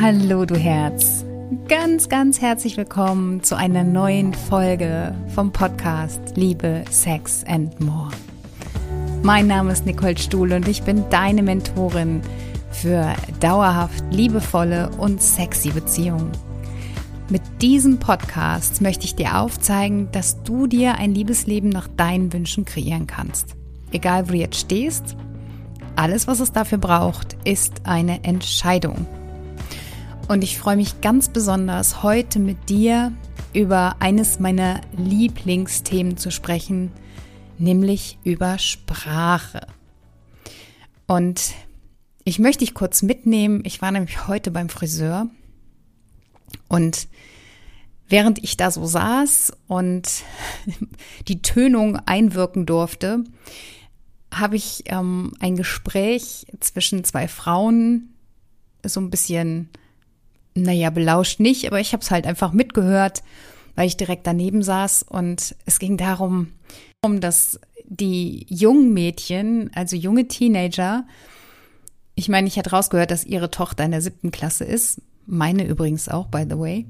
Hallo du Herz. Ganz, ganz herzlich willkommen zu einer neuen Folge vom Podcast Liebe, Sex and More. Mein Name ist Nicole Stuhl und ich bin deine Mentorin für dauerhaft liebevolle und sexy Beziehungen. Mit diesem Podcast möchte ich dir aufzeigen, dass du dir ein Liebesleben nach deinen Wünschen kreieren kannst. Egal wo du jetzt stehst, alles, was es dafür braucht, ist eine Entscheidung. Und ich freue mich ganz besonders, heute mit dir über eines meiner Lieblingsthemen zu sprechen, nämlich über Sprache. Und ich möchte dich kurz mitnehmen. Ich war nämlich heute beim Friseur und während ich da so saß und die Tönung einwirken durfte, habe ich ähm, ein Gespräch zwischen zwei Frauen so ein bisschen, naja, belauscht nicht, aber ich habe es halt einfach mitgehört, weil ich direkt daneben saß und es ging darum, dass die jungen Mädchen, also junge Teenager, ich meine, ich hatte rausgehört, dass ihre Tochter in der siebten Klasse ist, meine übrigens auch, by the way.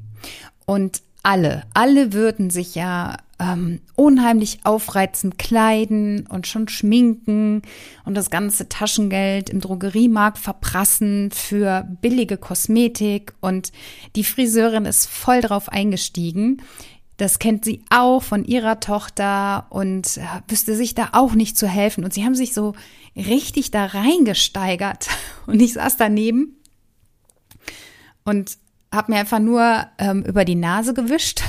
Und alle, alle würden sich ja ähm, unheimlich aufreizend kleiden und schon schminken und das ganze Taschengeld im Drogeriemarkt verprassen für billige Kosmetik und die Friseurin ist voll drauf eingestiegen. Das kennt sie auch von ihrer Tochter und äh, wüsste sich da auch nicht zu helfen. Und sie haben sich so richtig da reingesteigert. Und ich saß daneben und habe mir einfach nur ähm, über die Nase gewischt.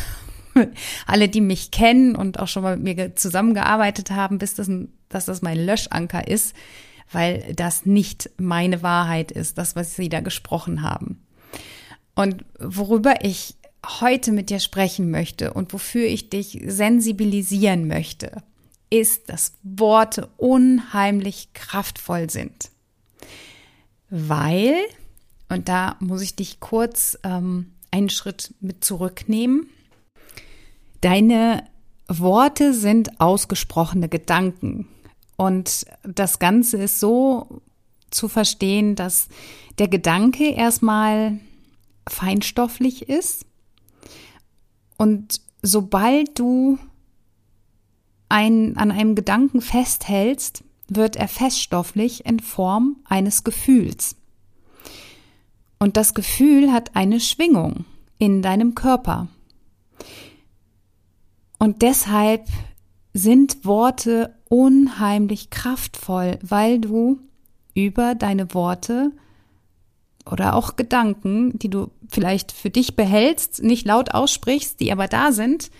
Alle, die mich kennen und auch schon mal mit mir zusammengearbeitet haben, bis das, dass das mein Löschanker ist, weil das nicht meine Wahrheit ist, das, was sie da gesprochen haben. Und worüber ich heute mit dir sprechen möchte und wofür ich dich sensibilisieren möchte, ist, dass Worte unheimlich kraftvoll sind. Weil und da muss ich dich kurz ähm, einen Schritt mit zurücknehmen. Deine Worte sind ausgesprochene Gedanken. Und das Ganze ist so zu verstehen, dass der Gedanke erstmal feinstofflich ist. Und sobald du ein, an einem Gedanken festhältst, wird er feststofflich in Form eines Gefühls. Und das Gefühl hat eine Schwingung in deinem Körper. Und deshalb sind Worte unheimlich kraftvoll, weil du über deine Worte oder auch Gedanken, die du vielleicht für dich behältst, nicht laut aussprichst, die aber da sind,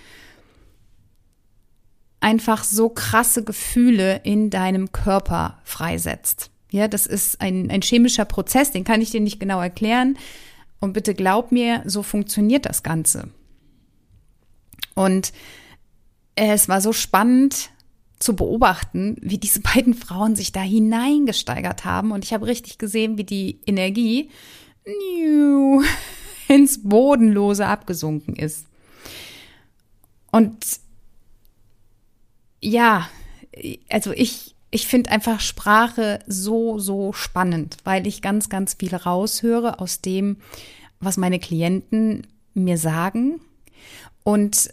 einfach so krasse Gefühle in deinem Körper freisetzt. Ja, das ist ein, ein chemischer Prozess, den kann ich dir nicht genau erklären. Und bitte glaub mir, so funktioniert das Ganze. Und es war so spannend zu beobachten, wie diese beiden Frauen sich da hineingesteigert haben. Und ich habe richtig gesehen, wie die Energie ins Bodenlose abgesunken ist. Und ja, also ich, ich finde einfach Sprache so, so spannend, weil ich ganz, ganz viel raushöre aus dem, was meine Klienten mir sagen. Und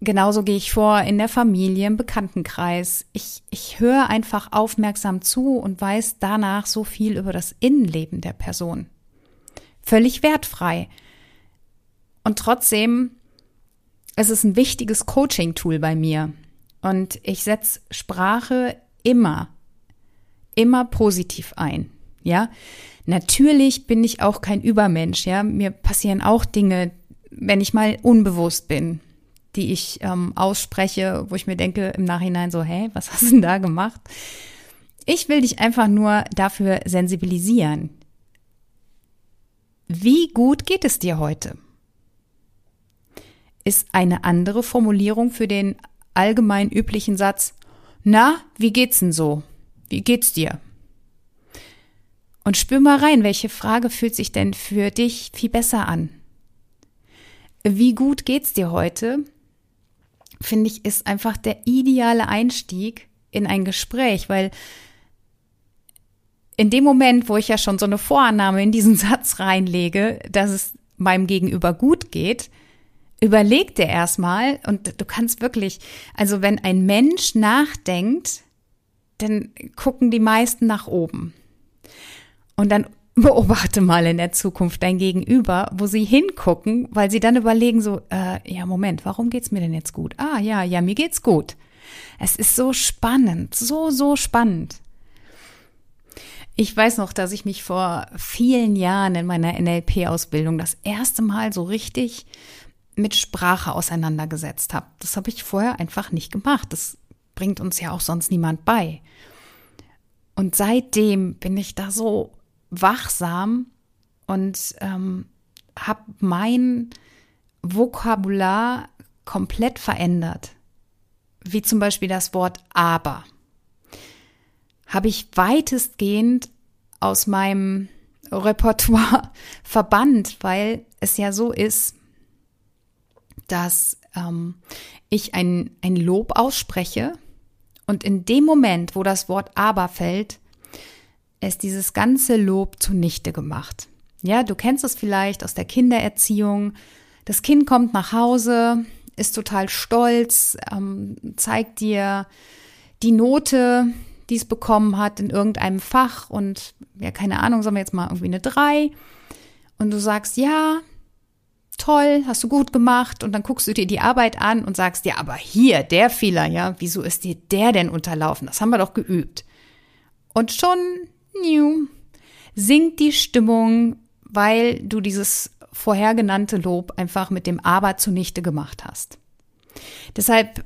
genauso gehe ich vor in der Familie, im Bekanntenkreis. Ich, ich höre einfach aufmerksam zu und weiß danach so viel über das Innenleben der Person. Völlig wertfrei. Und trotzdem es ist ein wichtiges Coaching-Tool bei mir. Und ich setze Sprache immer, immer positiv ein. Ja, natürlich bin ich auch kein Übermensch. Ja, mir passieren auch Dinge, wenn ich mal unbewusst bin, die ich ähm, ausspreche, wo ich mir denke im Nachhinein so, hä, was hast du denn da gemacht? Ich will dich einfach nur dafür sensibilisieren. Wie gut geht es dir heute? Ist eine andere Formulierung für den allgemein üblichen Satz, na, wie geht's denn so? Wie geht's dir? Und spür mal rein, welche Frage fühlt sich denn für dich viel besser an? Wie gut geht's dir heute? Finde ich, ist einfach der ideale Einstieg in ein Gespräch, weil in dem Moment, wo ich ja schon so eine Vorannahme in diesen Satz reinlege, dass es meinem Gegenüber gut geht, überleg dir erstmal und du kannst wirklich, also wenn ein Mensch nachdenkt, dann gucken die meisten nach oben. Und dann beobachte mal in der Zukunft dein Gegenüber, wo sie hingucken, weil sie dann überlegen so, äh, ja Moment, warum geht's mir denn jetzt gut? Ah ja, ja, mir geht's gut. Es ist so spannend, so, so spannend. Ich weiß noch, dass ich mich vor vielen Jahren in meiner NLP-Ausbildung das erste Mal so richtig mit Sprache auseinandergesetzt habe. Das habe ich vorher einfach nicht gemacht. Das bringt uns ja auch sonst niemand bei. Und seitdem bin ich da so wachsam und ähm, habe mein Vokabular komplett verändert. Wie zum Beispiel das Wort aber habe ich weitestgehend aus meinem Repertoire verbannt, weil es ja so ist, dass ähm, ich ein, ein Lob ausspreche und in dem Moment, wo das Wort aber fällt, ist dieses ganze Lob zunichte gemacht. Ja, du kennst es vielleicht aus der Kindererziehung. Das Kind kommt nach Hause, ist total stolz, ähm, zeigt dir die Note, die es bekommen hat in irgendeinem Fach und ja, keine Ahnung, sagen wir jetzt mal irgendwie eine drei und du sagst, ja, toll, hast du gut gemacht und dann guckst du dir die Arbeit an und sagst, ja, aber hier, der Fehler, ja, wieso ist dir der denn unterlaufen? Das haben wir doch geübt. Und schon, new, sinkt die Stimmung, weil du dieses vorher genannte Lob einfach mit dem Aber zunichte gemacht hast. Deshalb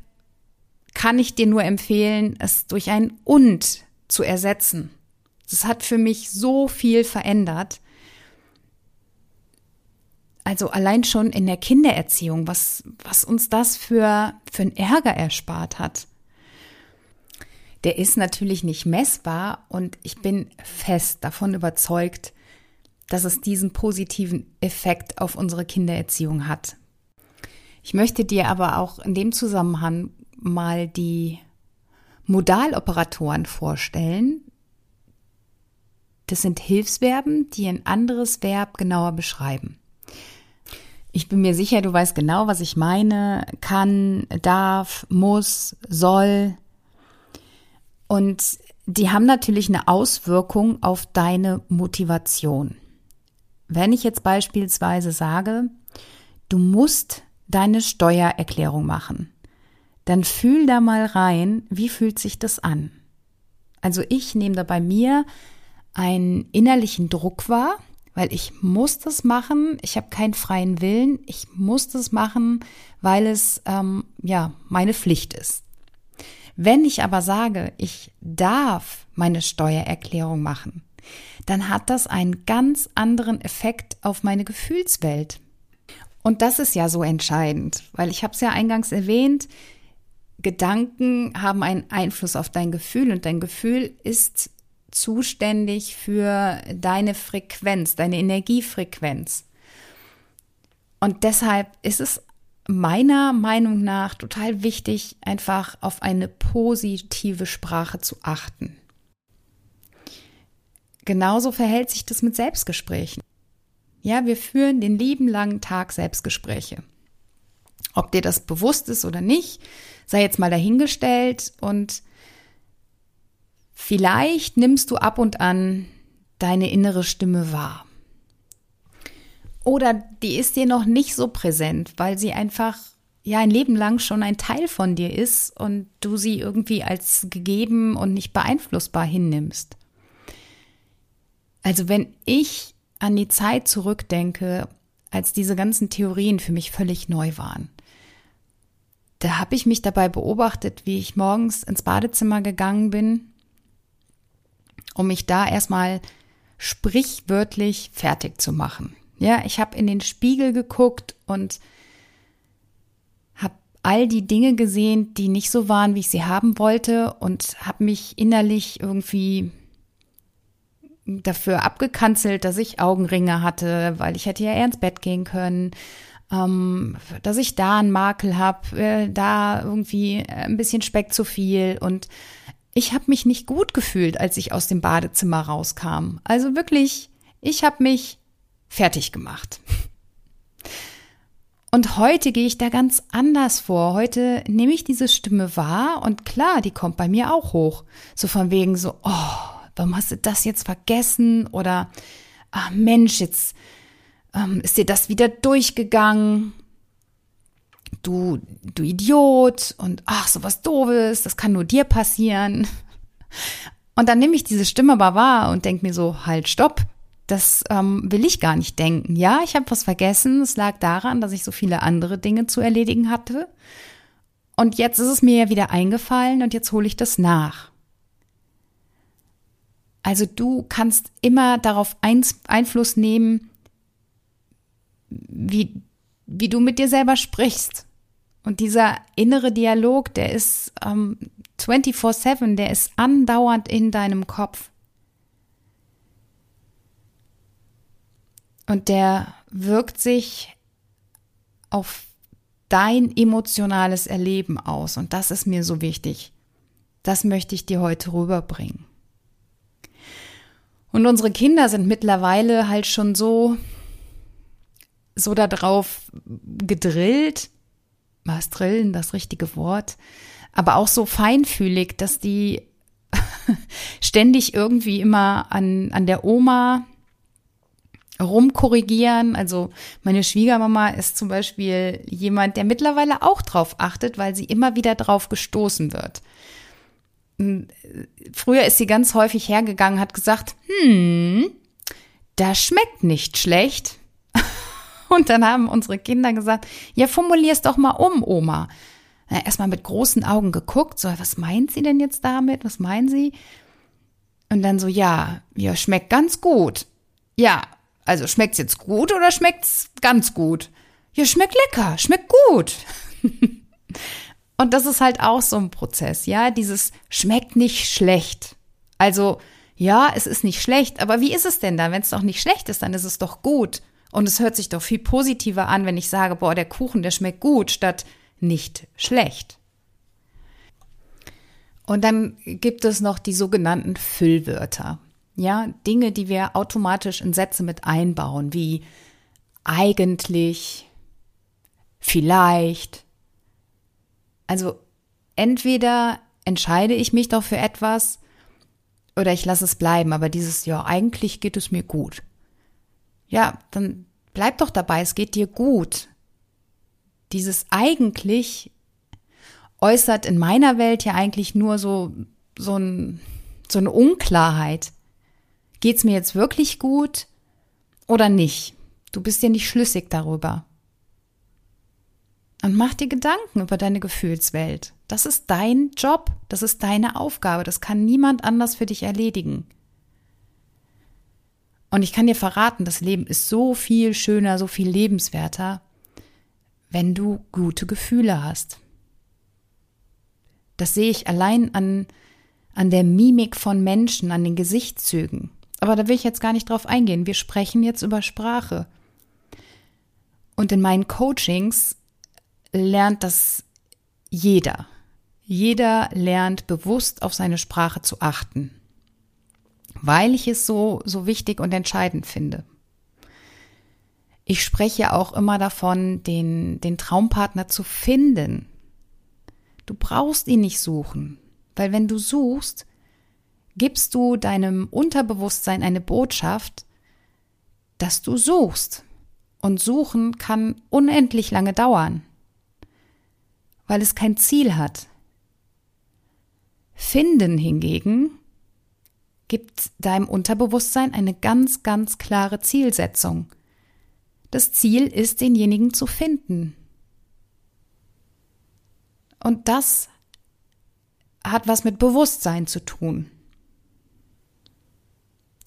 kann ich dir nur empfehlen, es durch ein und zu ersetzen. Das hat für mich so viel verändert. Also allein schon in der Kindererziehung, was, was uns das für, für einen Ärger erspart hat. Der ist natürlich nicht messbar und ich bin fest davon überzeugt, dass es diesen positiven Effekt auf unsere Kindererziehung hat. Ich möchte dir aber auch in dem Zusammenhang mal die Modaloperatoren vorstellen. Das sind Hilfsverben, die ein anderes Verb genauer beschreiben. Ich bin mir sicher, du weißt genau, was ich meine. Kann, darf, muss, soll. Und die haben natürlich eine Auswirkung auf deine Motivation. Wenn ich jetzt beispielsweise sage, du musst deine Steuererklärung machen, dann fühl da mal rein, wie fühlt sich das an? Also ich nehme da bei mir einen innerlichen Druck wahr, weil ich muss das machen. Ich habe keinen freien Willen. Ich muss das machen, weil es ähm, ja meine Pflicht ist. Wenn ich aber sage, ich darf meine Steuererklärung machen, dann hat das einen ganz anderen Effekt auf meine Gefühlswelt. Und das ist ja so entscheidend, weil ich habe es ja eingangs erwähnt, Gedanken haben einen Einfluss auf dein Gefühl und dein Gefühl ist zuständig für deine Frequenz, deine Energiefrequenz. Und deshalb ist es meiner Meinung nach total wichtig, einfach auf eine positive Sprache zu achten. Genauso verhält sich das mit Selbstgesprächen. Ja, wir führen den lieben langen Tag Selbstgespräche. Ob dir das bewusst ist oder nicht, sei jetzt mal dahingestellt und vielleicht nimmst du ab und an deine innere Stimme wahr. Oder die ist dir noch nicht so präsent, weil sie einfach ja ein Leben lang schon ein Teil von dir ist und du sie irgendwie als gegeben und nicht beeinflussbar hinnimmst. Also wenn ich an die Zeit zurückdenke, als diese ganzen Theorien für mich völlig neu waren, da habe ich mich dabei beobachtet, wie ich morgens ins Badezimmer gegangen bin, um mich da erstmal sprichwörtlich fertig zu machen. Ja, ich habe in den Spiegel geguckt und habe all die Dinge gesehen, die nicht so waren, wie ich sie haben wollte und habe mich innerlich irgendwie dafür abgekanzelt, dass ich Augenringe hatte, weil ich hätte ja eher ins Bett gehen können ähm, dass ich da einen Makel habe, äh, da irgendwie ein bisschen Speck zu viel und ich habe mich nicht gut gefühlt, als ich aus dem Badezimmer rauskam. Also wirklich, ich habe mich fertig gemacht. Und heute gehe ich da ganz anders vor. Heute nehme ich diese Stimme wahr und klar, die kommt bei mir auch hoch. So von wegen so, oh, warum hast du das jetzt vergessen? Oder, ach Mensch, jetzt ähm, ist dir das wieder durchgegangen. Du, du Idiot. Und ach, so was Doofes, das kann nur dir passieren. Und dann nehme ich diese Stimme aber wahr und denke mir so, halt, stopp, das ähm, will ich gar nicht denken. Ja, ich habe was vergessen. Es lag daran, dass ich so viele andere Dinge zu erledigen hatte. Und jetzt ist es mir ja wieder eingefallen und jetzt hole ich das nach. Also du kannst immer darauf Einfluss nehmen, wie, wie du mit dir selber sprichst. Und dieser innere Dialog, der ist ähm, 24/7, der ist andauernd in deinem Kopf. Und der wirkt sich auf dein emotionales Erleben aus. Und das ist mir so wichtig. Das möchte ich dir heute rüberbringen. Und unsere Kinder sind mittlerweile halt schon so, so darauf gedrillt, was drillen, das richtige Wort, aber auch so feinfühlig, dass die ständig irgendwie immer an, an der Oma rumkorrigieren. Also meine Schwiegermama ist zum Beispiel jemand, der mittlerweile auch drauf achtet, weil sie immer wieder drauf gestoßen wird. Früher ist sie ganz häufig hergegangen, hat gesagt, hm, das schmeckt nicht schlecht. Und dann haben unsere Kinder gesagt, ja, formulier's doch mal um, Oma. Erstmal mit großen Augen geguckt, so, was meint sie denn jetzt damit? Was meinen sie? Und dann so, ja, ja, schmeckt ganz gut. Ja, also schmeckt's jetzt gut oder schmeckt's ganz gut? Ja, schmeckt lecker, schmeckt gut. Und das ist halt auch so ein Prozess, ja, dieses schmeckt nicht schlecht. Also, ja, es ist nicht schlecht, aber wie ist es denn dann? Wenn es doch nicht schlecht ist, dann ist es doch gut. Und es hört sich doch viel positiver an, wenn ich sage, boah, der Kuchen, der schmeckt gut, statt nicht schlecht. Und dann gibt es noch die sogenannten Füllwörter. Ja, Dinge, die wir automatisch in Sätze mit einbauen, wie eigentlich, vielleicht, also entweder entscheide ich mich doch für etwas oder ich lasse es bleiben, aber dieses ja, eigentlich geht es mir gut. Ja, dann bleib doch dabei, es geht dir gut. Dieses eigentlich äußert in meiner Welt ja eigentlich nur so so, ein, so eine Unklarheit. Geht's mir jetzt wirklich gut oder nicht? Du bist dir nicht schlüssig darüber. Und mach dir Gedanken über deine Gefühlswelt. Das ist dein Job, das ist deine Aufgabe, das kann niemand anders für dich erledigen. Und ich kann dir verraten, das Leben ist so viel schöner, so viel lebenswerter, wenn du gute Gefühle hast. Das sehe ich allein an, an der Mimik von Menschen, an den Gesichtszügen. Aber da will ich jetzt gar nicht drauf eingehen. Wir sprechen jetzt über Sprache. Und in meinen Coachings lernt das jeder. Jeder lernt bewusst auf seine Sprache zu achten, weil ich es so, so wichtig und entscheidend finde. Ich spreche auch immer davon, den, den Traumpartner zu finden. Du brauchst ihn nicht suchen, weil wenn du suchst, gibst du deinem Unterbewusstsein eine Botschaft, dass du suchst. Und suchen kann unendlich lange dauern weil es kein Ziel hat. Finden hingegen gibt deinem Unterbewusstsein eine ganz, ganz klare Zielsetzung. Das Ziel ist, denjenigen zu finden. Und das hat was mit Bewusstsein zu tun.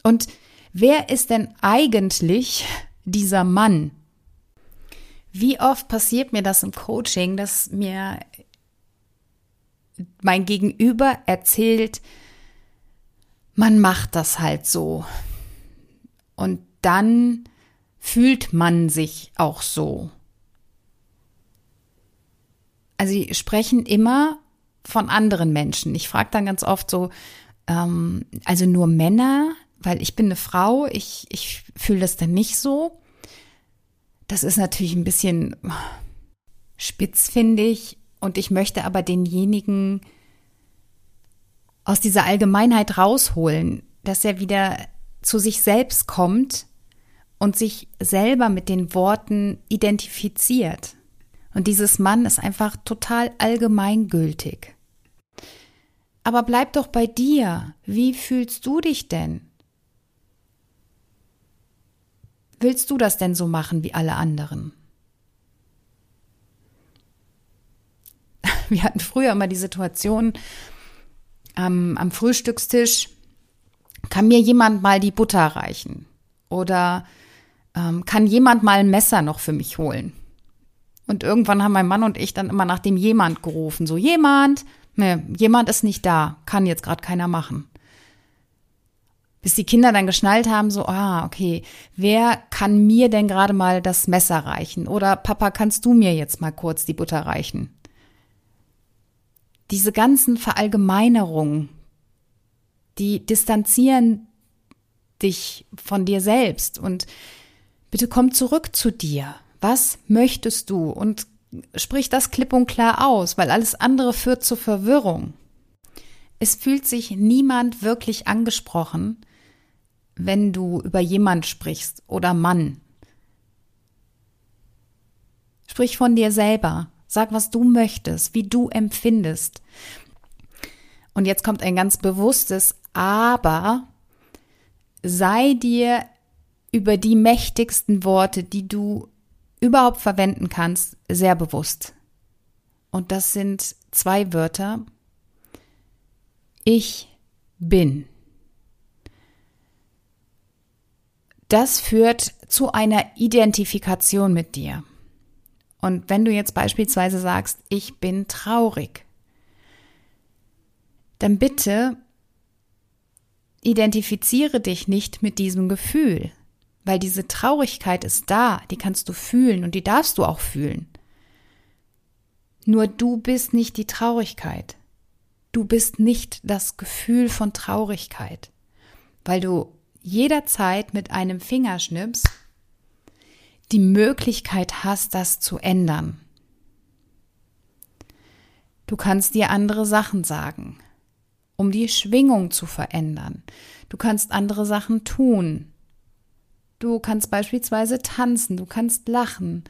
Und wer ist denn eigentlich dieser Mann, wie oft passiert mir das im Coaching, dass mir mein Gegenüber erzählt, man macht das halt so. Und dann fühlt man sich auch so. Also sie sprechen immer von anderen Menschen. Ich frage dann ganz oft so, ähm, also nur Männer, weil ich bin eine Frau, ich, ich fühle das dann nicht so. Das ist natürlich ein bisschen spitz, finde ich. Und ich möchte aber denjenigen aus dieser Allgemeinheit rausholen, dass er wieder zu sich selbst kommt und sich selber mit den Worten identifiziert. Und dieses Mann ist einfach total allgemeingültig. Aber bleib doch bei dir. Wie fühlst du dich denn? Willst du das denn so machen wie alle anderen? Wir hatten früher immer die Situation ähm, am Frühstückstisch, kann mir jemand mal die Butter reichen? Oder ähm, kann jemand mal ein Messer noch für mich holen? Und irgendwann haben mein Mann und ich dann immer nach dem jemand gerufen. So, jemand, ne, jemand ist nicht da, kann jetzt gerade keiner machen. Bis die Kinder dann geschnallt haben, so, ah, okay, wer kann mir denn gerade mal das Messer reichen? Oder Papa, kannst du mir jetzt mal kurz die Butter reichen? Diese ganzen Verallgemeinerungen, die distanzieren dich von dir selbst und bitte komm zurück zu dir. Was möchtest du? Und sprich das klipp und klar aus, weil alles andere führt zur Verwirrung. Es fühlt sich niemand wirklich angesprochen, wenn du über jemand sprichst oder Mann. Sprich von dir selber. Sag, was du möchtest, wie du empfindest. Und jetzt kommt ein ganz bewusstes Aber. Sei dir über die mächtigsten Worte, die du überhaupt verwenden kannst, sehr bewusst. Und das sind zwei Wörter. Ich bin. Das führt zu einer Identifikation mit dir. Und wenn du jetzt beispielsweise sagst, ich bin traurig, dann bitte identifiziere dich nicht mit diesem Gefühl, weil diese Traurigkeit ist da, die kannst du fühlen und die darfst du auch fühlen. Nur du bist nicht die Traurigkeit. Du bist nicht das Gefühl von Traurigkeit, weil du jederzeit mit einem Fingerschnips die Möglichkeit hast, das zu ändern. Du kannst dir andere Sachen sagen, um die Schwingung zu verändern. Du kannst andere Sachen tun, Du kannst beispielsweise tanzen, du kannst lachen,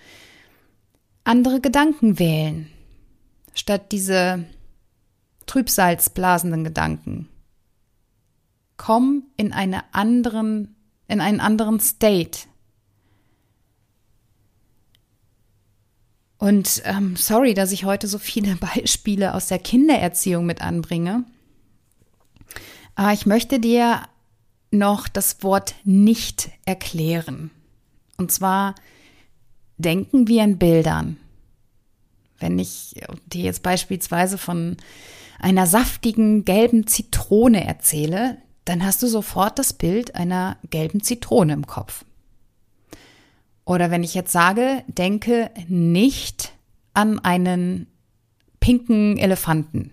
andere Gedanken wählen, statt diese trübsalzblasenden Gedanken. Komm in eine anderen, in einen anderen State. Und ähm, sorry, dass ich heute so viele Beispiele aus der Kindererziehung mit anbringe. Aber ich möchte dir noch das Wort nicht erklären. Und zwar denken wir in Bildern. Wenn ich dir jetzt beispielsweise von einer saftigen gelben Zitrone erzähle, dann hast du sofort das Bild einer gelben Zitrone im Kopf. Oder wenn ich jetzt sage, denke nicht an einen pinken Elefanten.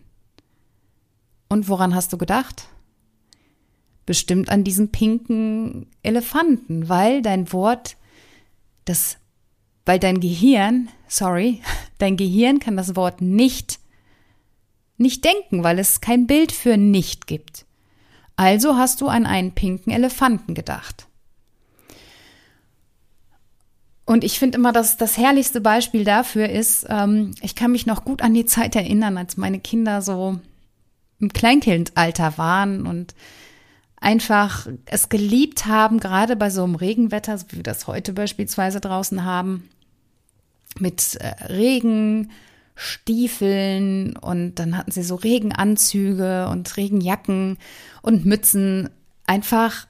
Und woran hast du gedacht? bestimmt an diesen pinken Elefanten, weil dein Wort, das, weil dein Gehirn, sorry, dein Gehirn kann das Wort nicht, nicht denken, weil es kein Bild für nicht gibt. Also hast du an einen pinken Elefanten gedacht. Und ich finde immer, dass das herrlichste Beispiel dafür ist, ähm, ich kann mich noch gut an die Zeit erinnern, als meine Kinder so im Kleinkindalter waren und einfach es geliebt haben, gerade bei so einem Regenwetter, so wie wir das heute beispielsweise draußen haben, mit äh, Regen, und dann hatten sie so Regenanzüge und Regenjacken und Mützen. Einfach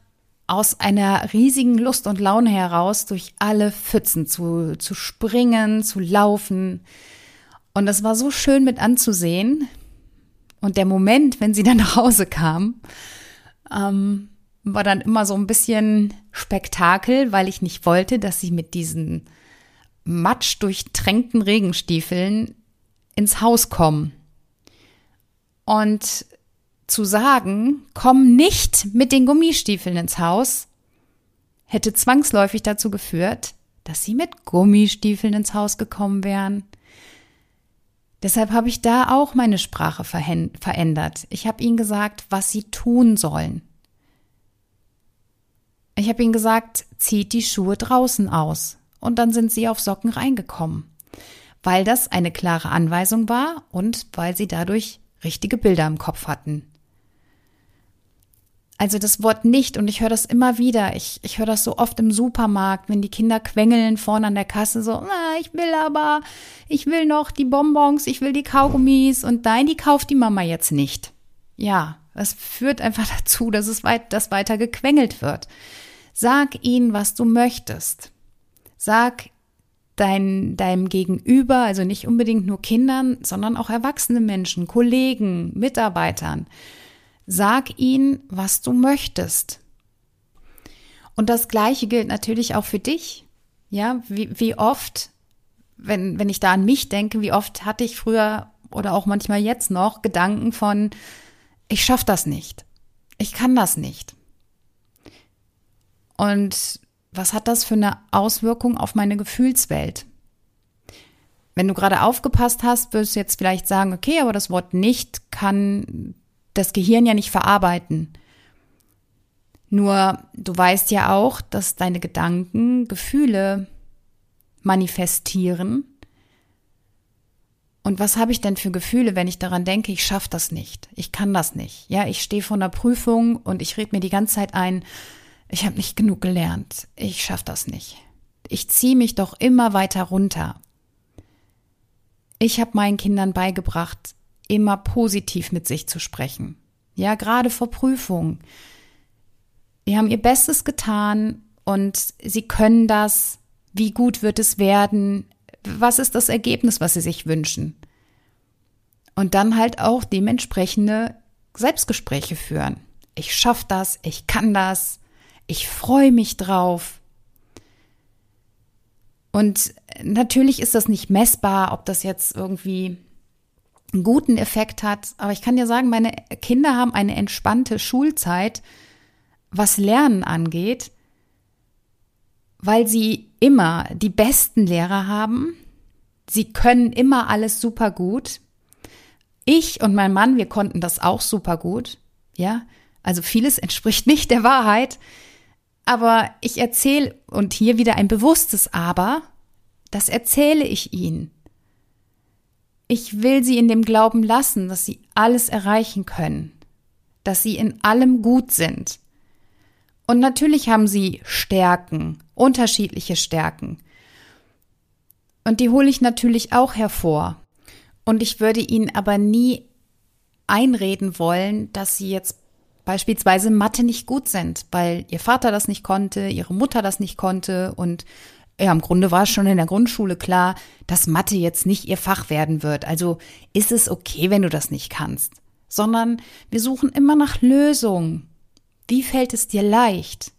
aus einer riesigen Lust und Laune heraus durch alle Pfützen zu, zu springen, zu laufen. Und das war so schön mit anzusehen. Und der Moment, wenn sie dann nach Hause kamen, ähm, war dann immer so ein bisschen Spektakel, weil ich nicht wollte, dass sie mit diesen matsch durchtränkten Regenstiefeln ins Haus kommen. Und zu sagen, komm nicht mit den Gummistiefeln ins Haus, hätte zwangsläufig dazu geführt, dass sie mit Gummistiefeln ins Haus gekommen wären. Deshalb habe ich da auch meine Sprache verändert. Ich habe ihnen gesagt, was sie tun sollen. Ich habe ihnen gesagt, zieht die Schuhe draußen aus. Und dann sind sie auf Socken reingekommen. Weil das eine klare Anweisung war und weil sie dadurch richtige Bilder im Kopf hatten. Also das Wort nicht, und ich höre das immer wieder, ich, ich höre das so oft im Supermarkt, wenn die Kinder quengeln vorne an der Kasse so, ah, ich will aber, ich will noch die Bonbons, ich will die Kaugummis und nein, die kauft die Mama jetzt nicht. Ja, das führt einfach dazu, dass es weit, dass weiter gequengelt wird. Sag ihnen, was du möchtest. Sag dein, deinem Gegenüber, also nicht unbedingt nur Kindern, sondern auch erwachsene Menschen, Kollegen, Mitarbeitern. Sag ihnen, was du möchtest. Und das Gleiche gilt natürlich auch für dich. Ja, wie, wie oft, wenn, wenn ich da an mich denke, wie oft hatte ich früher oder auch manchmal jetzt noch Gedanken von, ich schaff das nicht. Ich kann das nicht. Und was hat das für eine Auswirkung auf meine Gefühlswelt? Wenn du gerade aufgepasst hast, wirst du jetzt vielleicht sagen, okay, aber das Wort nicht kann das Gehirn ja nicht verarbeiten. Nur du weißt ja auch, dass deine Gedanken Gefühle manifestieren. Und was habe ich denn für Gefühle, wenn ich daran denke, ich schaffe das nicht, ich kann das nicht. Ja, ich stehe vor einer Prüfung und ich rede mir die ganze Zeit ein, ich habe nicht genug gelernt, ich schaffe das nicht. Ich ziehe mich doch immer weiter runter. Ich habe meinen Kindern beigebracht, immer positiv mit sich zu sprechen. Ja, gerade vor Prüfungen. Die haben ihr Bestes getan und sie können das. Wie gut wird es werden? Was ist das Ergebnis, was sie sich wünschen? Und dann halt auch dementsprechende Selbstgespräche führen. Ich schaffe das, ich kann das, ich freue mich drauf. Und natürlich ist das nicht messbar, ob das jetzt irgendwie guten Effekt hat. Aber ich kann dir sagen, meine Kinder haben eine entspannte Schulzeit, was Lernen angeht, weil sie immer die besten Lehrer haben. Sie können immer alles super gut. Ich und mein Mann, wir konnten das auch super gut. Ja, also vieles entspricht nicht der Wahrheit. Aber ich erzähle, und hier wieder ein bewusstes Aber, das erzähle ich ihnen. Ich will sie in dem Glauben lassen, dass sie alles erreichen können, dass sie in allem gut sind. Und natürlich haben sie Stärken, unterschiedliche Stärken. Und die hole ich natürlich auch hervor. Und ich würde ihnen aber nie einreden wollen, dass sie jetzt beispielsweise Mathe nicht gut sind, weil ihr Vater das nicht konnte, ihre Mutter das nicht konnte und ja, im Grunde war es schon in der Grundschule klar, dass Mathe jetzt nicht ihr Fach werden wird. Also ist es okay, wenn du das nicht kannst. Sondern wir suchen immer nach Lösungen. Wie fällt es dir leicht?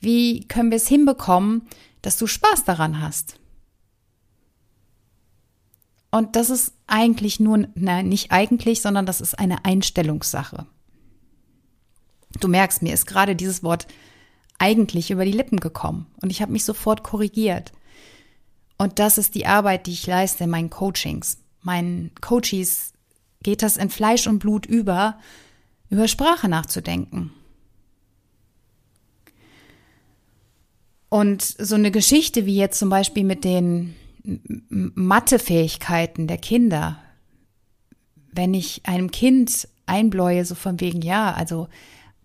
Wie können wir es hinbekommen, dass du Spaß daran hast? Und das ist eigentlich nur, nein, nicht eigentlich, sondern das ist eine Einstellungssache. Du merkst, mir ist gerade dieses Wort eigentlich über die Lippen gekommen und ich habe mich sofort korrigiert. Und das ist die Arbeit, die ich leiste in meinen Coachings. Meinen Coaches geht das in Fleisch und Blut über, über Sprache nachzudenken. Und so eine Geschichte wie jetzt zum Beispiel mit den Mathefähigkeiten der Kinder, wenn ich einem Kind einbläue, so von wegen, ja, also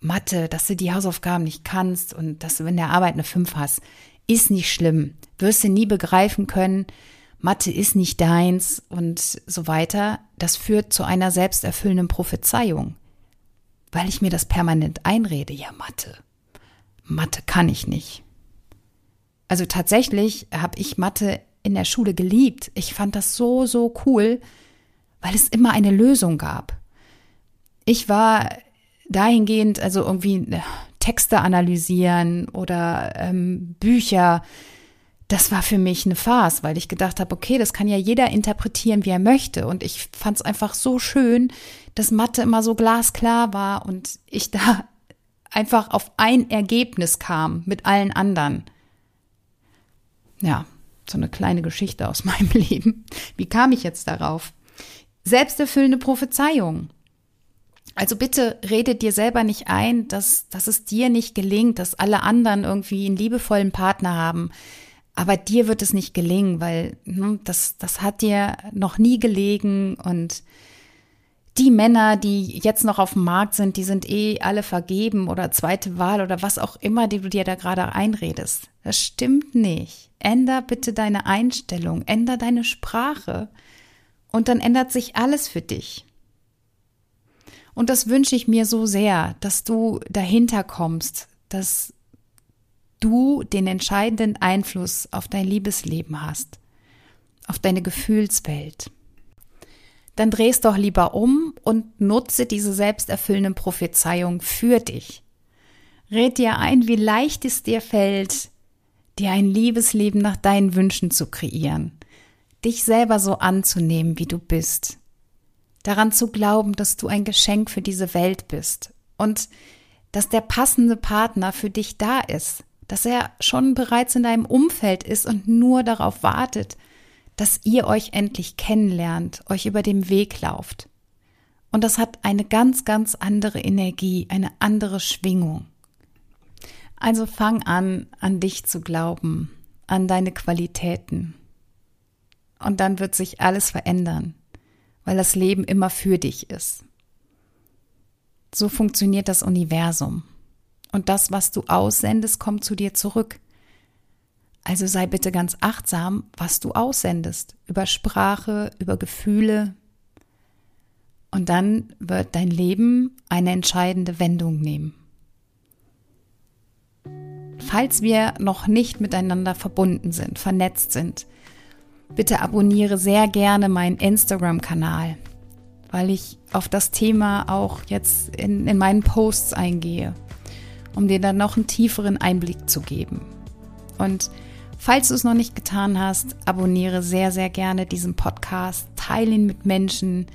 Mathe, dass du die Hausaufgaben nicht kannst und dass du in der Arbeit eine 5 hast, ist nicht schlimm. Wirst du nie begreifen können. Mathe ist nicht deins und so weiter. Das führt zu einer selbsterfüllenden Prophezeiung. Weil ich mir das permanent einrede. Ja, Mathe. Mathe kann ich nicht. Also tatsächlich habe ich Mathe in der Schule geliebt. Ich fand das so, so cool, weil es immer eine Lösung gab. Ich war dahingehend, also irgendwie äh, Texte analysieren oder ähm, Bücher das war für mich eine Farce, weil ich gedacht habe, okay, das kann ja jeder interpretieren, wie er möchte. Und ich fand es einfach so schön, dass Mathe immer so glasklar war und ich da einfach auf ein Ergebnis kam mit allen anderen. Ja, so eine kleine Geschichte aus meinem Leben. Wie kam ich jetzt darauf? Selbsterfüllende Prophezeiung. Also bitte rede dir selber nicht ein, dass, dass es dir nicht gelingt, dass alle anderen irgendwie einen liebevollen Partner haben. Aber dir wird es nicht gelingen, weil ne, das, das hat dir noch nie gelegen und die Männer, die jetzt noch auf dem Markt sind, die sind eh alle vergeben oder zweite Wahl oder was auch immer, die du dir da gerade einredest. Das stimmt nicht. Änder bitte deine Einstellung, änder deine Sprache und dann ändert sich alles für dich. Und das wünsche ich mir so sehr, dass du dahinter kommst, dass du den entscheidenden Einfluss auf dein Liebesleben hast, auf deine Gefühlswelt. Dann drehst doch lieber um und nutze diese selbsterfüllende Prophezeiung für dich. Red dir ein, wie leicht es dir fällt, dir ein Liebesleben nach deinen Wünschen zu kreieren, dich selber so anzunehmen, wie du bist, daran zu glauben, dass du ein Geschenk für diese Welt bist und dass der passende Partner für dich da ist, dass er schon bereits in deinem Umfeld ist und nur darauf wartet, dass ihr euch endlich kennenlernt, euch über den Weg lauft. Und das hat eine ganz, ganz andere Energie, eine andere Schwingung. Also fang an, an dich zu glauben, an deine Qualitäten. Und dann wird sich alles verändern weil das Leben immer für dich ist. So funktioniert das Universum. Und das, was du aussendest, kommt zu dir zurück. Also sei bitte ganz achtsam, was du aussendest. Über Sprache, über Gefühle. Und dann wird dein Leben eine entscheidende Wendung nehmen. Falls wir noch nicht miteinander verbunden sind, vernetzt sind, Bitte abonniere sehr gerne meinen Instagram-Kanal, weil ich auf das Thema auch jetzt in, in meinen Posts eingehe, um dir dann noch einen tieferen Einblick zu geben. Und falls du es noch nicht getan hast, abonniere sehr, sehr gerne diesen Podcast, teile ihn mit Menschen,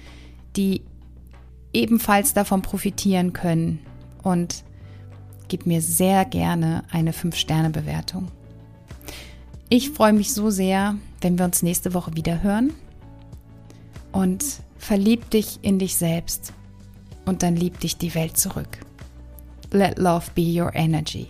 die ebenfalls davon profitieren können und gib mir sehr gerne eine 5-Sterne-Bewertung. Ich freue mich so sehr, wenn wir uns nächste Woche wieder hören. Und verlieb dich in dich selbst und dann liebt dich die Welt zurück. Let love be your energy.